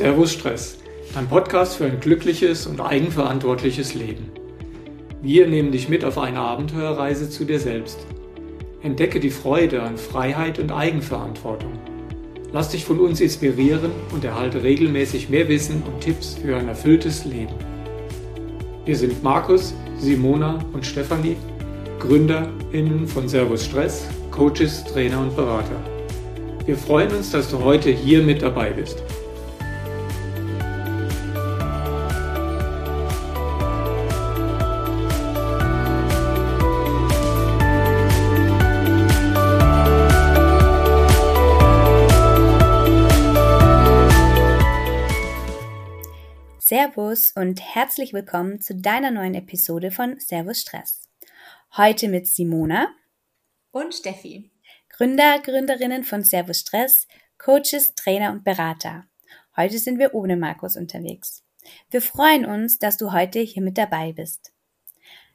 Servus Stress, dein Podcast für ein glückliches und eigenverantwortliches Leben. Wir nehmen dich mit auf eine Abenteuerreise zu dir selbst. Entdecke die Freude an Freiheit und Eigenverantwortung. Lass dich von uns inspirieren und erhalte regelmäßig mehr Wissen und Tipps für ein erfülltes Leben. Wir sind Markus, Simona und Stefanie, GründerInnen von Servus Stress, Coaches, Trainer und Berater. Wir freuen uns, dass du heute hier mit dabei bist. Servus und herzlich willkommen zu deiner neuen Episode von Servus Stress. Heute mit Simona und Steffi, Gründer, Gründerinnen von Servus Stress, Coaches, Trainer und Berater. Heute sind wir ohne Markus unterwegs. Wir freuen uns, dass du heute hier mit dabei bist.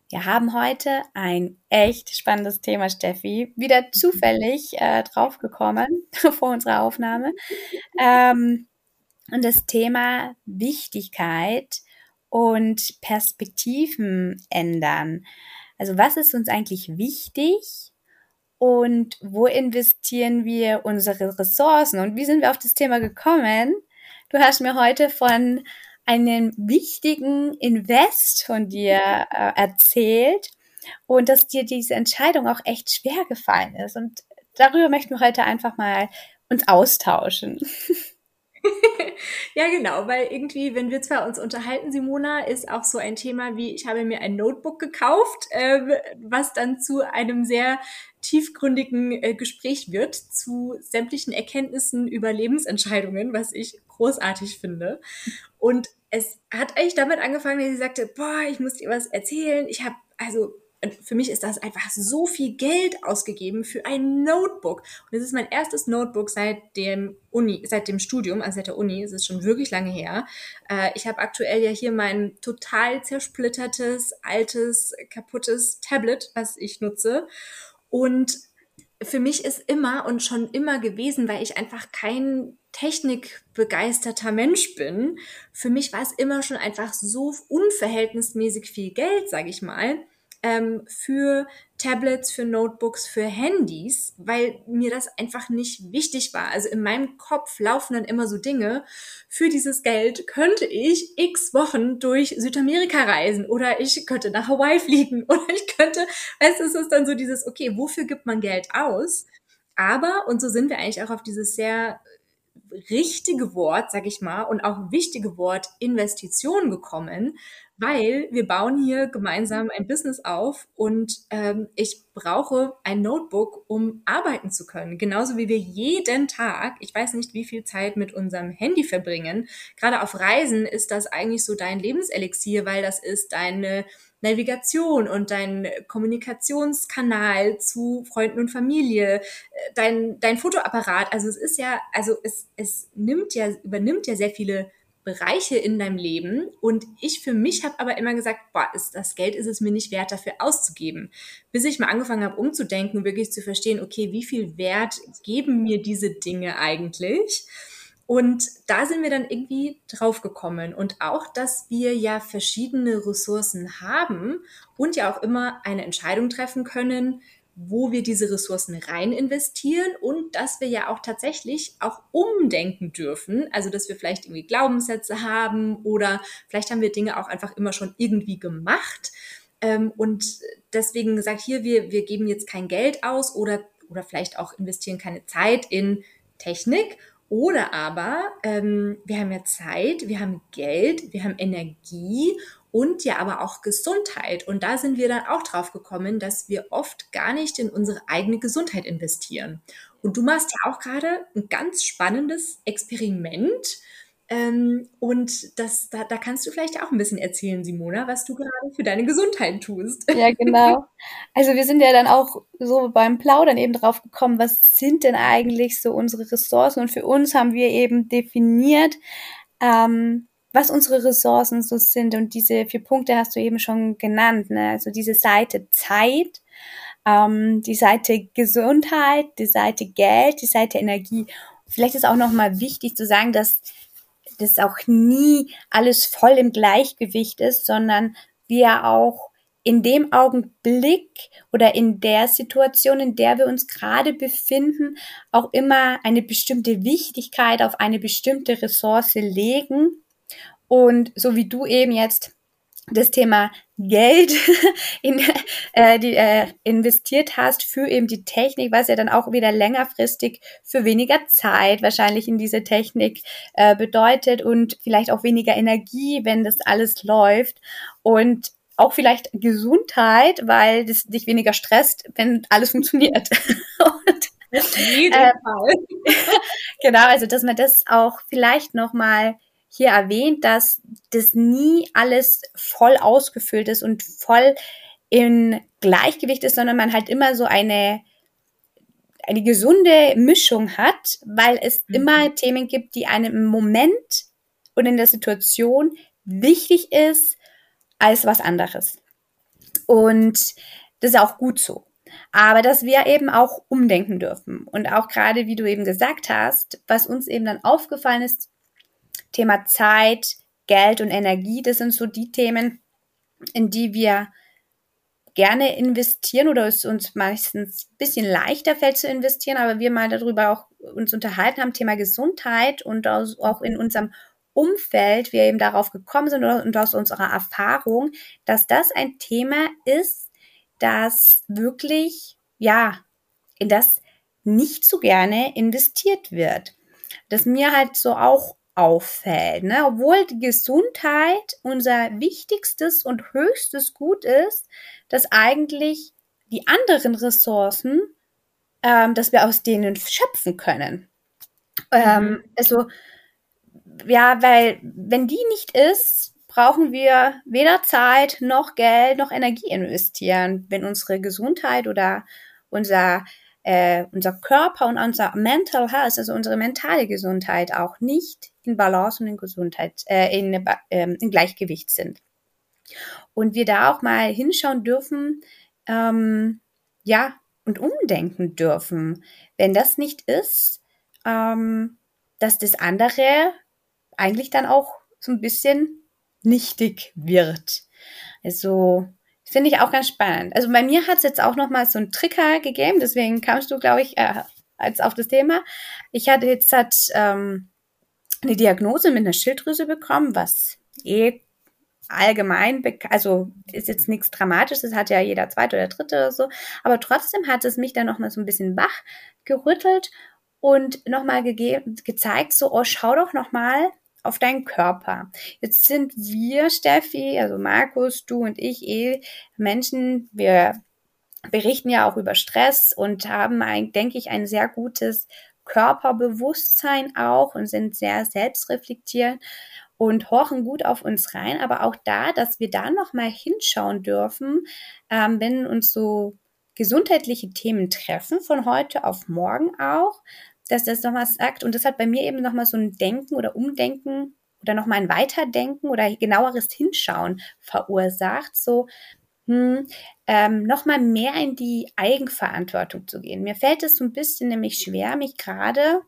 Wir haben heute ein echt spannendes Thema, Steffi. Wieder zufällig äh, draufgekommen vor unserer Aufnahme. Ähm, und das Thema Wichtigkeit und Perspektiven ändern. Also was ist uns eigentlich wichtig und wo investieren wir unsere Ressourcen und wie sind wir auf das Thema gekommen? Du hast mir heute von einem wichtigen Invest von dir äh, erzählt und dass dir diese Entscheidung auch echt schwer gefallen ist und darüber möchten wir heute einfach mal uns austauschen. ja, genau, weil irgendwie, wenn wir zwar uns unterhalten, Simona, ist auch so ein Thema wie, ich habe mir ein Notebook gekauft, äh, was dann zu einem sehr tiefgründigen äh, Gespräch wird zu sämtlichen Erkenntnissen über Lebensentscheidungen, was ich großartig finde. Und es hat eigentlich damit angefangen, dass sie sagte, boah, ich muss dir was erzählen. Ich habe also für mich ist das einfach so viel Geld ausgegeben für ein Notebook. Und es ist mein erstes Notebook seit dem Uni, seit dem Studium, also seit der Uni. Es ist schon wirklich lange her. Äh, ich habe aktuell ja hier mein total zersplittertes, altes, kaputtes Tablet, was ich nutze. Und für mich ist immer und schon immer gewesen, weil ich einfach kein technikbegeisterter Mensch bin. Für mich war es immer schon einfach so unverhältnismäßig viel Geld, sage ich mal ähm, für Tablets, für Notebooks, für Handys, weil mir das einfach nicht wichtig war. Also in meinem Kopf laufen dann immer so Dinge. Für dieses Geld könnte ich x Wochen durch Südamerika reisen oder ich könnte nach Hawaii fliegen oder ich könnte, weißt du, es ist dann so dieses, okay, wofür gibt man Geld aus? Aber, und so sind wir eigentlich auch auf dieses sehr richtige Wort, sag ich mal, und auch wichtige Wort Investition gekommen, weil wir bauen hier gemeinsam ein Business auf und ähm, ich brauche ein Notebook, um arbeiten zu können. Genauso wie wir jeden Tag, ich weiß nicht, wie viel Zeit mit unserem Handy verbringen. Gerade auf Reisen ist das eigentlich so dein Lebenselixier, weil das ist deine Navigation und dein Kommunikationskanal zu Freunden und Familie, äh, dein, dein Fotoapparat. Also es ist ja, also es, es nimmt ja, übernimmt ja sehr viele Bereiche in deinem Leben. Und ich für mich habe aber immer gesagt, boah, ist, das Geld ist es mir nicht wert, dafür auszugeben. Bis ich mal angefangen habe, umzudenken wirklich zu verstehen, okay, wie viel Wert geben mir diese Dinge eigentlich? Und da sind wir dann irgendwie drauf gekommen. Und auch, dass wir ja verschiedene Ressourcen haben und ja auch immer eine Entscheidung treffen können, wo wir diese Ressourcen rein investieren und dass wir ja auch tatsächlich auch umdenken dürfen. Also, dass wir vielleicht irgendwie Glaubenssätze haben oder vielleicht haben wir Dinge auch einfach immer schon irgendwie gemacht. Ähm, und deswegen gesagt, hier, wir, wir geben jetzt kein Geld aus oder, oder vielleicht auch investieren keine Zeit in Technik. Oder aber ähm, wir haben ja Zeit, wir haben Geld, wir haben Energie und ja aber auch Gesundheit. Und da sind wir dann auch drauf gekommen, dass wir oft gar nicht in unsere eigene Gesundheit investieren. Und du machst ja auch gerade ein ganz spannendes Experiment. Ähm, und das, da, da kannst du vielleicht auch ein bisschen erzählen, Simona, was du gerade für deine Gesundheit tust. Ja, genau. Also wir sind ja dann auch so beim Plaudern eben drauf gekommen, was sind denn eigentlich so unsere Ressourcen? Und für uns haben wir eben definiert, ähm, was unsere Ressourcen so sind. Und diese vier Punkte hast du eben schon genannt. Ne? Also diese Seite Zeit, ähm, die Seite Gesundheit, die Seite Geld, die Seite Energie. Vielleicht ist auch nochmal wichtig zu sagen, dass das auch nie alles voll im Gleichgewicht ist, sondern wir auch in dem Augenblick oder in der Situation, in der wir uns gerade befinden, auch immer eine bestimmte Wichtigkeit auf eine bestimmte Ressource legen. Und so wie du eben jetzt das Thema Geld in, äh, die, äh, investiert hast für eben die Technik, was ja dann auch wieder längerfristig für weniger Zeit wahrscheinlich in diese Technik äh, bedeutet und vielleicht auch weniger Energie, wenn das alles läuft und auch vielleicht Gesundheit, weil das dich weniger stresst, wenn alles funktioniert. und, jeden äh, Fall. genau, also dass man das auch vielleicht noch mal hier erwähnt, dass das nie alles voll ausgefüllt ist und voll in Gleichgewicht ist, sondern man halt immer so eine eine gesunde Mischung hat, weil es mhm. immer Themen gibt, die einem im Moment und in der Situation wichtig ist als was anderes. Und das ist auch gut so. Aber dass wir eben auch umdenken dürfen. Und auch gerade, wie du eben gesagt hast, was uns eben dann aufgefallen ist, Thema Zeit, Geld und Energie, das sind so die Themen, in die wir gerne investieren oder es uns meistens ein bisschen leichter fällt zu investieren, aber wir mal darüber auch uns unterhalten haben, Thema Gesundheit und auch in unserem Umfeld wir eben darauf gekommen sind und aus unserer Erfahrung, dass das ein Thema ist, das wirklich, ja, in das nicht so gerne investiert wird. Das mir halt so auch auffällt, ne? obwohl die Gesundheit unser wichtigstes und höchstes Gut ist, dass eigentlich die anderen Ressourcen, ähm, dass wir aus denen schöpfen können. Ähm, mhm. also ja, weil wenn die nicht ist, brauchen wir weder Zeit noch Geld noch Energie investieren, wenn unsere Gesundheit oder unser äh, unser Körper und unser Mental Health, also unsere mentale Gesundheit auch nicht in Balance und in Gesundheit, äh, in, äh, in Gleichgewicht sind. Und wir da auch mal hinschauen dürfen, ähm, ja, und umdenken dürfen. Wenn das nicht ist, ähm, dass das andere eigentlich dann auch so ein bisschen nichtig wird. Also finde ich auch ganz spannend. Also bei mir hat es jetzt auch noch mal so einen Trigger gegeben, deswegen kamst du, glaube ich, äh, als auf das Thema. Ich hatte jetzt hat, ähm, eine Diagnose mit einer Schilddrüse bekommen, was eh allgemein, also ist jetzt nichts Dramatisches, hat ja jeder zweite oder dritte oder so, aber trotzdem hat es mich dann noch mal so ein bisschen wach gerüttelt und noch mal gezeigt, so, oh, schau doch noch mal, auf deinen Körper. Jetzt sind wir, Steffi, also Markus, du und ich, eh Menschen, wir berichten ja auch über Stress und haben, ein, denke ich, ein sehr gutes Körperbewusstsein auch und sind sehr selbstreflektierend und horchen gut auf uns rein, aber auch da, dass wir da nochmal hinschauen dürfen, ähm, wenn uns so gesundheitliche Themen treffen, von heute auf morgen auch, dass das nochmal sagt. Und das hat bei mir eben nochmal so ein Denken oder Umdenken oder nochmal ein Weiterdenken oder genaueres Hinschauen verursacht. So, hm, ähm, nochmal mehr in die Eigenverantwortung zu gehen. Mir fällt es so ein bisschen nämlich schwer, mich gerade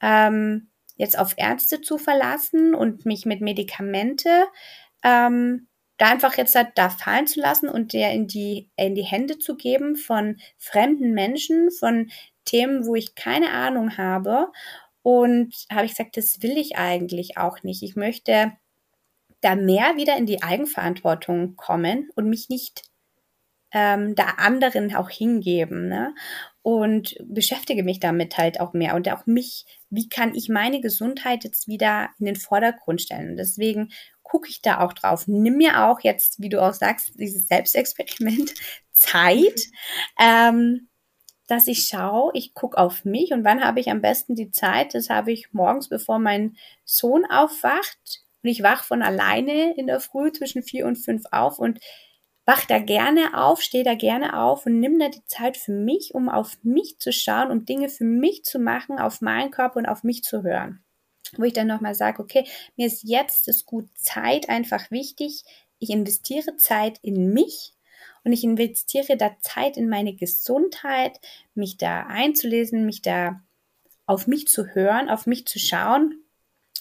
ähm, jetzt auf Ärzte zu verlassen und mich mit Medikamente ähm, da einfach jetzt halt da fallen zu lassen und der in die, in die Hände zu geben von fremden Menschen, von Themen, wo ich keine Ahnung habe. Und habe ich gesagt, das will ich eigentlich auch nicht. Ich möchte da mehr wieder in die Eigenverantwortung kommen und mich nicht ähm, da anderen auch hingeben. Ne? Und beschäftige mich damit halt auch mehr und auch mich, wie kann ich meine Gesundheit jetzt wieder in den Vordergrund stellen. Und deswegen gucke ich da auch drauf. Nimm mir auch jetzt, wie du auch sagst, dieses Selbstexperiment Zeit. Ähm, dass ich schaue, ich gucke auf mich und wann habe ich am besten die Zeit? Das habe ich morgens, bevor mein Sohn aufwacht. Und ich wach von alleine in der Früh zwischen vier und fünf auf und wach da gerne auf, stehe da gerne auf und nimm da die Zeit für mich, um auf mich zu schauen, um Dinge für mich zu machen, auf meinen Körper und auf mich zu hören. Wo ich dann nochmal sage, okay, mir ist jetzt das gut Zeit einfach wichtig. Ich investiere Zeit in mich und ich investiere da Zeit in meine Gesundheit, mich da einzulesen, mich da auf mich zu hören, auf mich zu schauen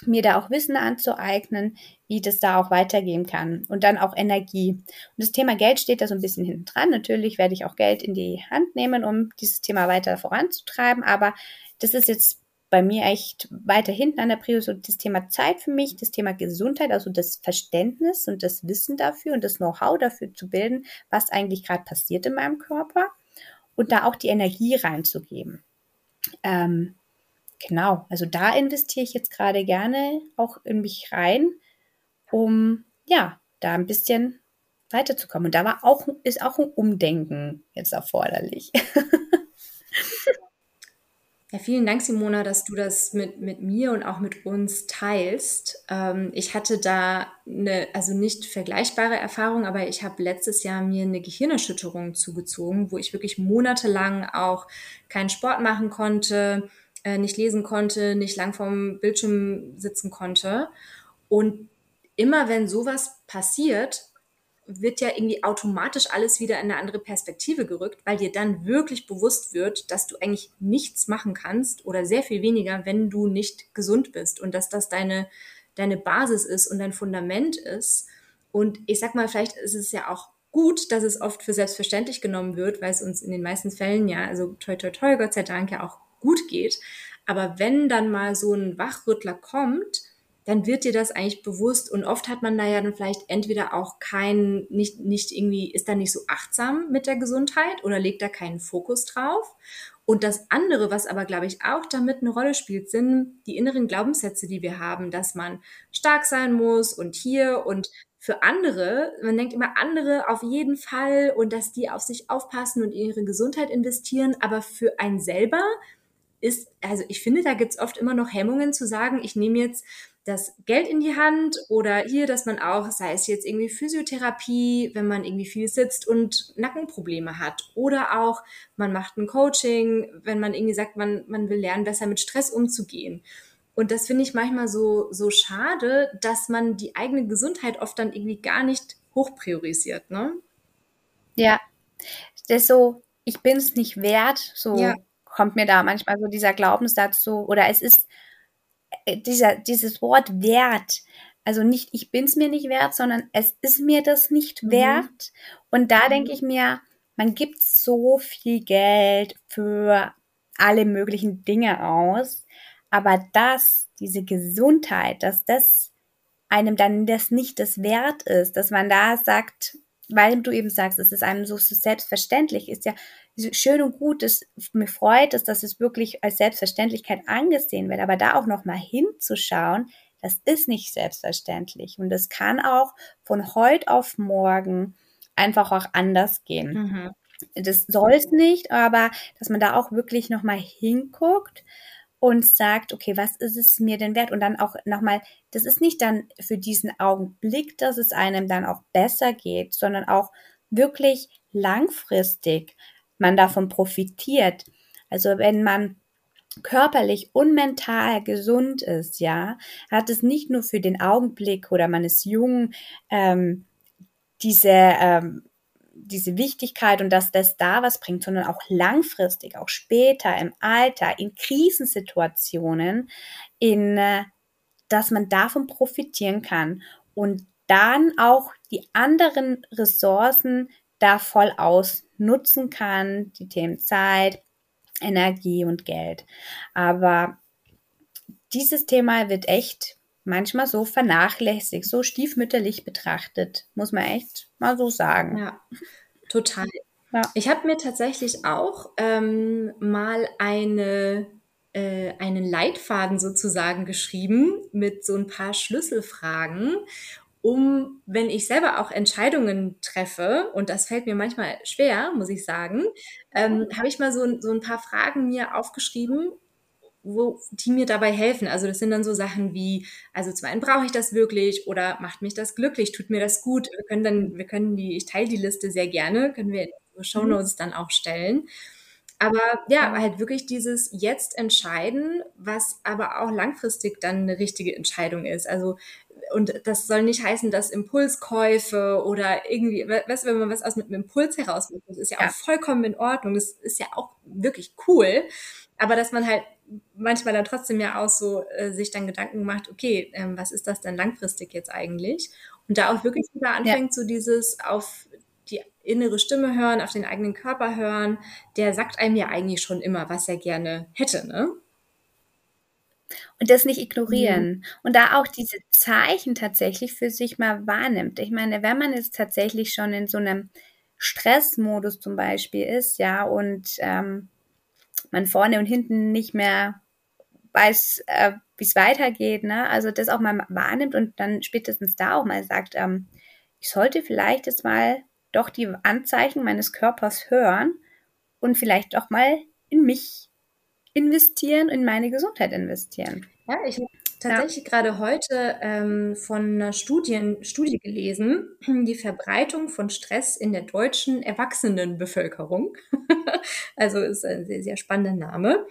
mir da auch Wissen anzueignen, wie das da auch weitergehen kann. Und dann auch Energie. Und das Thema Geld steht da so ein bisschen hinten dran. Natürlich werde ich auch Geld in die Hand nehmen, um dieses Thema weiter voranzutreiben. Aber das ist jetzt bei mir echt weiter hinten an der Prio so das Thema Zeit für mich, das Thema Gesundheit, also das Verständnis und das Wissen dafür und das Know-how dafür zu bilden, was eigentlich gerade passiert in meinem Körper und da auch die Energie reinzugeben. Ähm, genau, also da investiere ich jetzt gerade gerne auch in mich rein, um ja, da ein bisschen weiterzukommen. Und da war auch, ist auch ein Umdenken jetzt erforderlich. Ja, vielen Dank, Simona, dass du das mit, mit mir und auch mit uns teilst. Ähm, ich hatte da eine, also nicht vergleichbare Erfahrung, aber ich habe letztes Jahr mir eine Gehirnerschütterung zugezogen, wo ich wirklich monatelang auch keinen Sport machen konnte, äh, nicht lesen konnte, nicht lang vorm Bildschirm sitzen konnte. Und immer wenn sowas passiert, wird ja irgendwie automatisch alles wieder in eine andere Perspektive gerückt, weil dir dann wirklich bewusst wird, dass du eigentlich nichts machen kannst oder sehr viel weniger, wenn du nicht gesund bist und dass das deine, deine Basis ist und dein Fundament ist. Und ich sag mal, vielleicht ist es ja auch gut, dass es oft für selbstverständlich genommen wird, weil es uns in den meisten Fällen ja, also toi toi toi, Gott sei Dank ja auch gut geht. Aber wenn dann mal so ein Wachrüttler kommt, dann wird dir das eigentlich bewusst und oft hat man da ja dann vielleicht entweder auch keinen, nicht, nicht irgendwie, ist da nicht so achtsam mit der Gesundheit oder legt da keinen Fokus drauf. Und das andere, was aber, glaube ich, auch damit eine Rolle spielt, sind die inneren Glaubenssätze, die wir haben, dass man stark sein muss und hier und für andere, man denkt immer andere auf jeden Fall und dass die auf sich aufpassen und in ihre Gesundheit investieren, aber für einen selber ist, also ich finde, da gibt es oft immer noch Hemmungen zu sagen, ich nehme jetzt das Geld in die Hand oder hier, dass man auch, sei es jetzt irgendwie Physiotherapie, wenn man irgendwie viel sitzt und Nackenprobleme hat oder auch man macht ein Coaching, wenn man irgendwie sagt, man, man will lernen, besser mit Stress umzugehen. Und das finde ich manchmal so, so schade, dass man die eigene Gesundheit oft dann irgendwie gar nicht hoch priorisiert, ne? Ja, das ist so, ich bin es nicht wert, so ja. kommt mir da manchmal so dieser Glaubenssatz so, oder es ist, dieser, dieses Wort wert, also nicht, ich bin es mir nicht wert, sondern es ist mir das nicht mhm. wert. Und da mhm. denke ich mir, man gibt so viel Geld für alle möglichen Dinge aus, aber dass diese Gesundheit, dass das einem dann das nicht das wert ist, dass man da sagt, weil du eben sagst, es ist einem so selbstverständlich, ist ja schön und gut, es mir freut es, dass es wirklich als Selbstverständlichkeit angesehen wird, aber da auch noch mal hinzuschauen, das ist nicht selbstverständlich und es kann auch von heute auf morgen einfach auch anders gehen. Mhm. Das soll es nicht, aber dass man da auch wirklich noch mal hinguckt und sagt, okay, was ist es mir denn wert? Und dann auch nochmal, das ist nicht dann für diesen Augenblick, dass es einem dann auch besser geht, sondern auch wirklich langfristig man davon profitiert. Also wenn man körperlich und mental gesund ist, ja, hat es nicht nur für den Augenblick oder man ist jung, ähm, diese, ähm, diese Wichtigkeit und dass das da was bringt, sondern auch langfristig, auch später im Alter, in Krisensituationen, in, äh, dass man davon profitieren kann und dann auch die anderen Ressourcen da voll ausnutzen kann, die Themen Zeit, Energie und Geld. Aber dieses Thema wird echt manchmal so vernachlässigt, so stiefmütterlich betrachtet, muss man echt mal so sagen. Ja, total. Ja. Ich habe mir tatsächlich auch ähm, mal eine, äh, einen Leitfaden sozusagen geschrieben mit so ein paar Schlüsselfragen um, wenn ich selber auch Entscheidungen treffe, und das fällt mir manchmal schwer, muss ich sagen, ähm, habe ich mal so, so ein paar Fragen mir aufgeschrieben, wo, die mir dabei helfen. Also das sind dann so Sachen wie, also zum einen brauche ich das wirklich oder macht mich das glücklich, tut mir das gut. Wir können dann, wir können die, ich teile die Liste sehr gerne, können wir in Show mhm. Notes dann auch stellen. Aber ja, halt wirklich dieses jetzt entscheiden, was aber auch langfristig dann eine richtige Entscheidung ist. Also und das soll nicht heißen, dass Impulskäufe oder irgendwie, weißt du, wenn man was aus mit einem Impuls heraus macht, das ist ja, ja, auch vollkommen in Ordnung. Das ist ja auch wirklich cool. Aber dass man halt manchmal dann trotzdem ja auch so äh, sich dann Gedanken gemacht, okay, ähm, was ist das denn langfristig jetzt eigentlich? Und da auch wirklich wieder anfängt, ja. so dieses auf die innere Stimme hören, auf den eigenen Körper hören, der sagt einem ja eigentlich schon immer, was er gerne hätte, ne? Und das nicht ignorieren. Mhm. Und da auch diese Zeichen tatsächlich für sich mal wahrnimmt. Ich meine, wenn man jetzt tatsächlich schon in so einem Stressmodus zum Beispiel ist, ja, und ähm, man vorne und hinten nicht mehr weiß, äh, wie es weitergeht, ne? Also das auch mal wahrnimmt und dann spätestens da auch mal sagt, ähm, ich sollte vielleicht jetzt mal doch die Anzeichen meines Körpers hören und vielleicht doch mal in mich investieren, in meine Gesundheit investieren. Ja, ich habe tatsächlich ja. gerade heute ähm, von einer Studien, Studie gelesen, die Verbreitung von Stress in der deutschen Erwachsenenbevölkerung. also ist ein sehr, sehr spannender Name.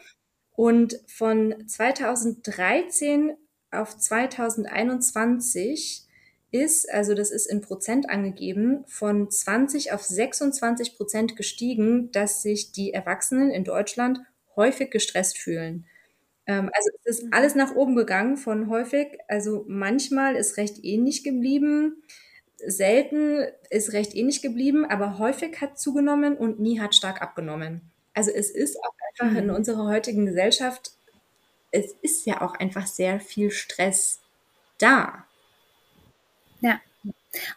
Und von 2013 auf 2021 ist, also das ist in Prozent angegeben, von 20 auf 26 Prozent gestiegen, dass sich die Erwachsenen in Deutschland häufig gestresst fühlen. Ähm, also es ist mhm. alles nach oben gegangen von häufig, also manchmal ist recht ähnlich geblieben, selten ist recht ähnlich geblieben, aber häufig hat zugenommen und nie hat stark abgenommen. Also es ist auch einfach in mhm. unserer heutigen Gesellschaft, es ist ja auch einfach sehr viel Stress da. Ja.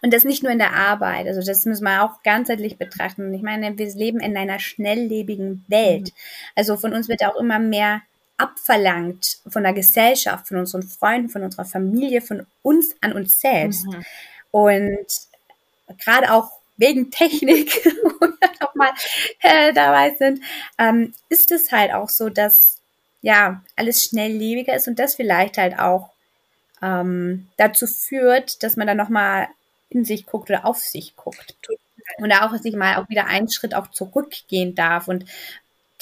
Und das nicht nur in der Arbeit, also das müssen wir auch ganzheitlich betrachten. Ich meine, wir leben in einer schnelllebigen Welt. Mhm. Also von uns wird auch immer mehr abverlangt von der Gesellschaft, von unseren Freunden, von unserer Familie, von uns an uns selbst. Mhm. Und gerade auch wegen Technik, wo wir nochmal äh, dabei sind, ähm, ist es halt auch so, dass ja alles schnelllebiger ist und das vielleicht halt auch ähm, dazu führt, dass man dann nochmal in sich guckt oder auf sich guckt. Und da auch sich mal auch wieder einen Schritt auch zurückgehen darf. Und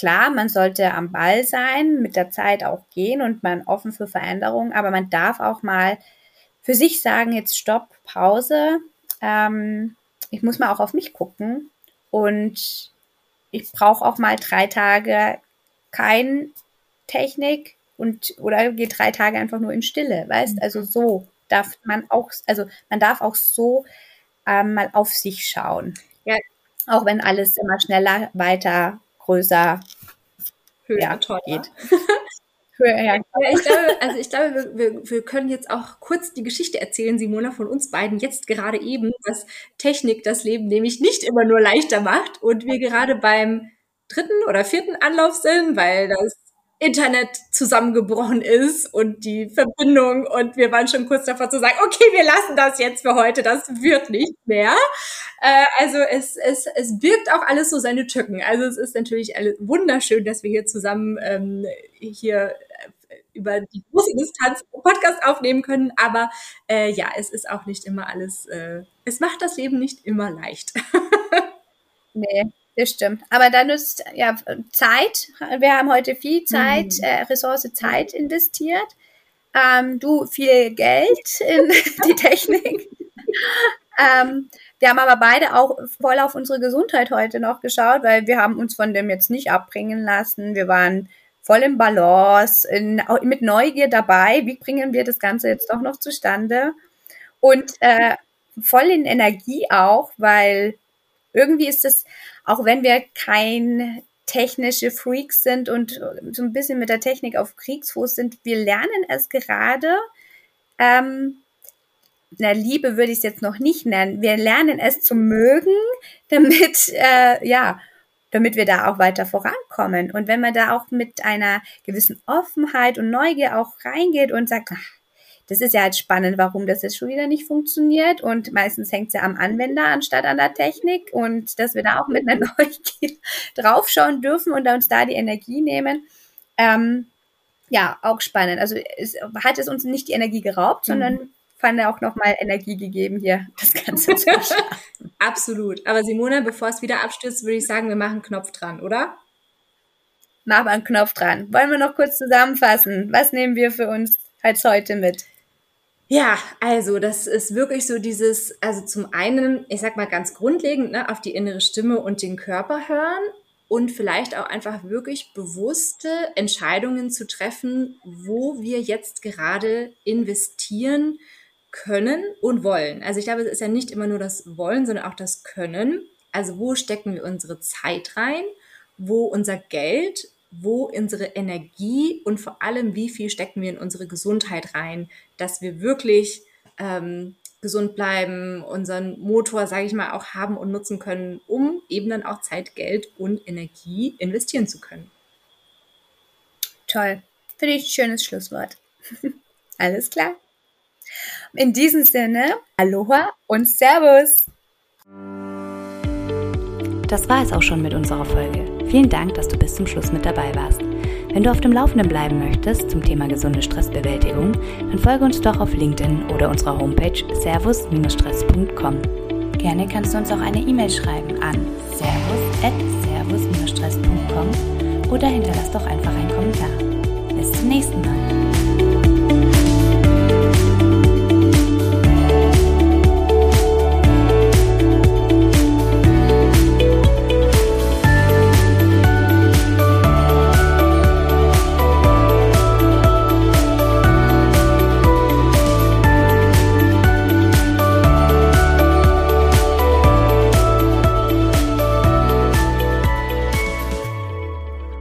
klar, man sollte am Ball sein, mit der Zeit auch gehen und man offen für Veränderungen, aber man darf auch mal für sich sagen, jetzt Stopp, Pause. Ähm, ich muss mal auch auf mich gucken und ich brauche auch mal drei Tage kein Technik und oder geht drei Tage einfach nur in Stille, weißt? Mhm. Also so darf man auch, also man darf auch so ähm, mal auf sich schauen. Ja. Auch wenn alles immer schneller, weiter, größer, höher, ja, toller. geht. ja. ich glaube, also ich glaube, wir, wir, wir können jetzt auch kurz die Geschichte erzählen, Simona, von uns beiden jetzt gerade eben, dass Technik das Leben nämlich nicht immer nur leichter macht und wir gerade beim dritten oder vierten Anlauf sind, weil das Internet zusammengebrochen ist und die Verbindung und wir waren schon kurz davor zu sagen, okay, wir lassen das jetzt für heute, das wird nicht mehr. Äh, also es, es, es birgt auch alles so seine Tücken. Also es ist natürlich alles wunderschön, dass wir hier zusammen ähm, hier äh, über die große Distanz Podcast aufnehmen können, aber äh, ja, es ist auch nicht immer alles, äh, es macht das Leben nicht immer leicht. nee, das stimmt. Aber dann ist ja Zeit. Wir haben heute viel Zeit, mhm. äh, Ressource Zeit investiert. Ähm, du viel Geld in die Technik. ähm, wir haben aber beide auch voll auf unsere Gesundheit heute noch geschaut, weil wir haben uns von dem jetzt nicht abbringen lassen. Wir waren voll im Balance, in, mit Neugier dabei. Wie bringen wir das Ganze jetzt doch noch zustande? Und äh, voll in Energie auch, weil irgendwie ist es, auch wenn wir kein technische Freaks sind und so ein bisschen mit der Technik auf Kriegsfuß sind, wir lernen es gerade. Ähm, na, Liebe würde ich es jetzt noch nicht nennen. Wir lernen es zu mögen, damit, äh, ja, damit wir da auch weiter vorankommen. Und wenn man da auch mit einer gewissen Offenheit und Neugier auch reingeht und sagt, ach, das ist ja halt spannend, warum das jetzt schon wieder nicht funktioniert. Und meistens hängt es ja am Anwender anstatt an der Technik. Und dass wir da auch mit einer Neugier draufschauen dürfen und uns da die Energie nehmen. Ähm, ja, auch spannend. Also es hat es uns nicht die Energie geraubt, sondern mhm. Fand er auch nochmal Energie gegeben, hier das Ganze zu schaffen. Absolut. Aber Simona, bevor es wieder abstürzt, würde ich sagen, wir machen einen Knopf dran, oder? Machen wir einen Knopf dran. Wollen wir noch kurz zusammenfassen? Was nehmen wir für uns als heute mit? Ja, also das ist wirklich so dieses, also zum einen, ich sag mal ganz grundlegend, ne, auf die innere Stimme und den Körper hören und vielleicht auch einfach wirklich bewusste Entscheidungen zu treffen, wo wir jetzt gerade investieren können und wollen. Also ich glaube, es ist ja nicht immer nur das Wollen, sondern auch das Können. Also wo stecken wir unsere Zeit rein, wo unser Geld, wo unsere Energie und vor allem, wie viel stecken wir in unsere Gesundheit rein, dass wir wirklich ähm, gesund bleiben, unseren Motor, sage ich mal, auch haben und nutzen können, um eben dann auch Zeit, Geld und Energie investieren zu können. Toll. Finde ich ein schönes Schlusswort. Alles klar. In diesem Sinne, Aloha und Servus. Das war es auch schon mit unserer Folge. Vielen Dank, dass du bis zum Schluss mit dabei warst. Wenn du auf dem Laufenden bleiben möchtest zum Thema gesunde Stressbewältigung, dann folge uns doch auf LinkedIn oder unserer Homepage servus-stress.com. Gerne kannst du uns auch eine E-Mail schreiben an servus-stress.com oder hinterlass doch einfach einen Kommentar. Bis zum nächsten Mal.